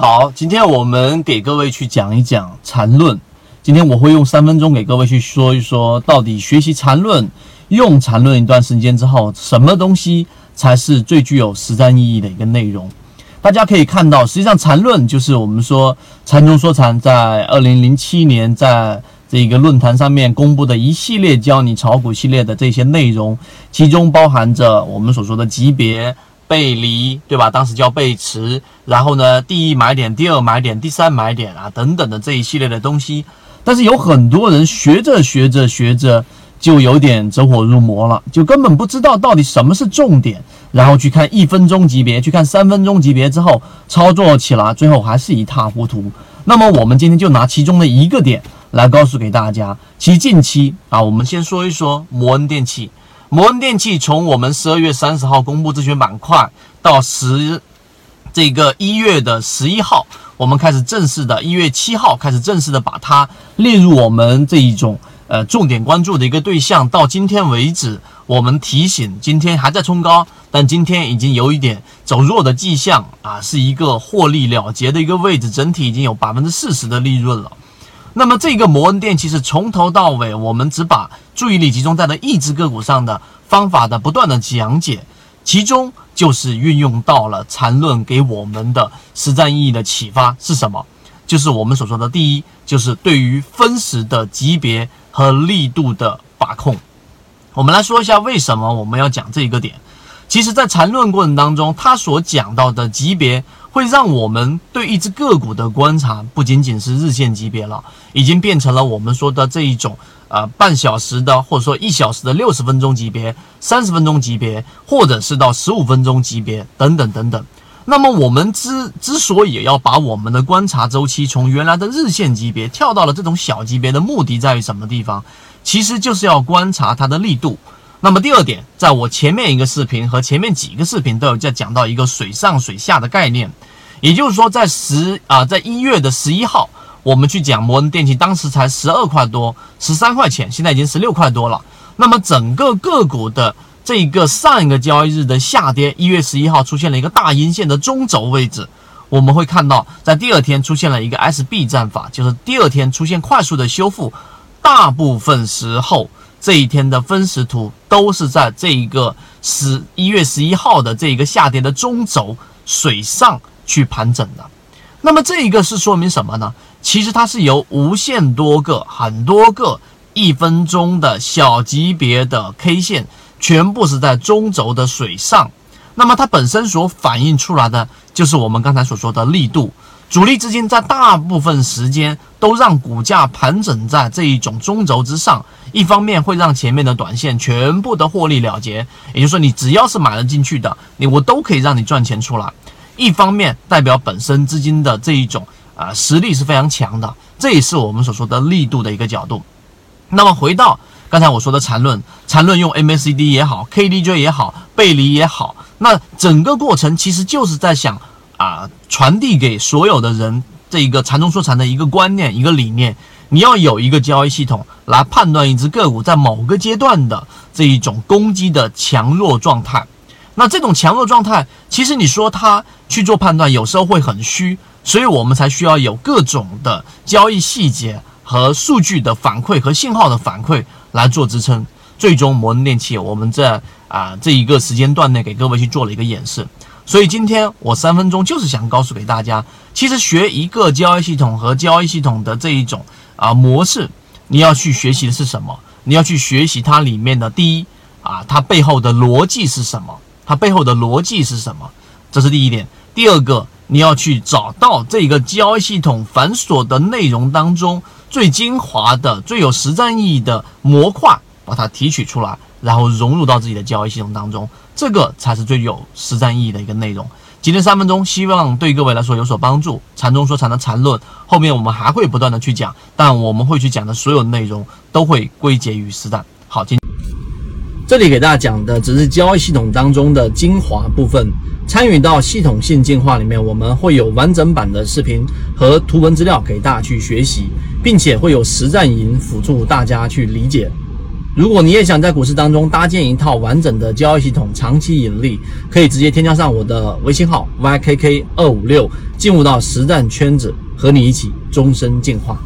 好，今天我们给各位去讲一讲缠论。今天我会用三分钟给各位去说一说，到底学习缠论、用缠论一段时间之后，什么东西才是最具有实战意义的一个内容？大家可以看到，实际上缠论就是我们说禅中说禅在二零零七年在这个论坛上面公布的一系列教你炒股系列的这些内容，其中包含着我们所说的级别。背离，对吧？当时叫背驰，然后呢，第一买点，第二买点，第三买点啊，等等的这一系列的东西。但是有很多人学着学着学着，就有点走火入魔了，就根本不知道到底什么是重点，然后去看一分钟级别，去看三分钟级别之后，操作起来最后还是一塌糊涂。那么我们今天就拿其中的一个点来告诉给大家，其近期啊，我们先说一说摩恩电器。摩恩电器从我们十二月三十号公布自选板块到十这个一月的十一号，我们开始正式的，一月七号开始正式的把它列入我们这一种呃重点关注的一个对象。到今天为止，我们提醒今天还在冲高，但今天已经有一点走弱的迹象啊，是一个获利了结的一个位置，整体已经有百分之四十的利润了。那么这个摩恩电器是从头到尾，我们只把注意力集中在了一只个股上的方法的不断的讲解，其中就是运用到了缠论给我们的实战意义的启发是什么？就是我们所说的第一，就是对于分时的级别和力度的把控。我们来说一下为什么我们要讲这一个点。其实，在缠论过程当中，他所讲到的级别。会让我们对一只个股的观察不仅仅是日线级别了，已经变成了我们说的这一种呃半小时的或者说一小时的六十分钟级别、三十分钟级别，或者是到十五分钟级别等等等等。那么我们之之所以要把我们的观察周期从原来的日线级别跳到了这种小级别的目的在于什么地方？其实就是要观察它的力度。那么第二点，在我前面一个视频和前面几个视频都有在讲到一个水上水下的概念，也就是说，在十啊，在一月的十一号，我们去讲摩恩电器，当时才十二块多，十三块钱，现在已经十六块多了。那么整个个股的这个上一个交易日的下跌，一月十一号出现了一个大阴线的中轴位置，我们会看到在第二天出现了一个 SB 战法，就是第二天出现快速的修复，大部分时候。这一天的分时图都是在这一个十一月十一号的这一个下跌的中轴水上去盘整的。那么这一个是说明什么呢？其实它是由无限多个、很多个一分钟的小级别的 K 线，全部是在中轴的水上。那么它本身所反映出来的就是我们刚才所说的力度。主力资金在大部分时间都让股价盘整在这一种中轴之上，一方面会让前面的短线全部的获利了结，也就是说你只要是买了进去的，你我都可以让你赚钱出来；一方面代表本身资金的这一种啊实力是非常强的，这也是我们所说的力度的一个角度。那么回到刚才我说的缠论，缠论用 MACD 也好，KDJ 也好，背离也好，那整个过程其实就是在想。啊，传递给所有的人这一个禅中说禅的一个观念、一个理念，你要有一个交易系统来判断一只个股在某个阶段的这一种攻击的强弱状态。那这种强弱状态，其实你说它去做判断，有时候会很虚，所以我们才需要有各种的交易细节和数据的反馈和信号的反馈来做支撑。最终摩能电器，我们在啊这一个时间段内给各位去做了一个演示。所以今天我三分钟就是想告诉给大家，其实学一个交易系统和交易系统的这一种啊模式，你要去学习的是什么？你要去学习它里面的第一啊，它背后的逻辑是什么？它背后的逻辑是什么？这是第一点。第二个，你要去找到这个交易系统繁琐的内容当中最精华的、最有实战意义的模块，把它提取出来。然后融入到自己的交易系统当中，这个才是最有实战意义的一个内容。今天三分钟，希望对各位来说有所帮助。禅中说禅的禅论，后面我们还会不断的去讲，但我们会去讲的所有内容都会归结于实战。好，今这里给大家讲的只是交易系统当中的精华部分。参与到系统性进化里面，我们会有完整版的视频和图文资料给大家去学习，并且会有实战营辅助大家去理解。如果你也想在股市当中搭建一套完整的交易系统，长期盈利，可以直接添加上我的微信号 ykk 二五六，进入到实战圈子，和你一起终身进化。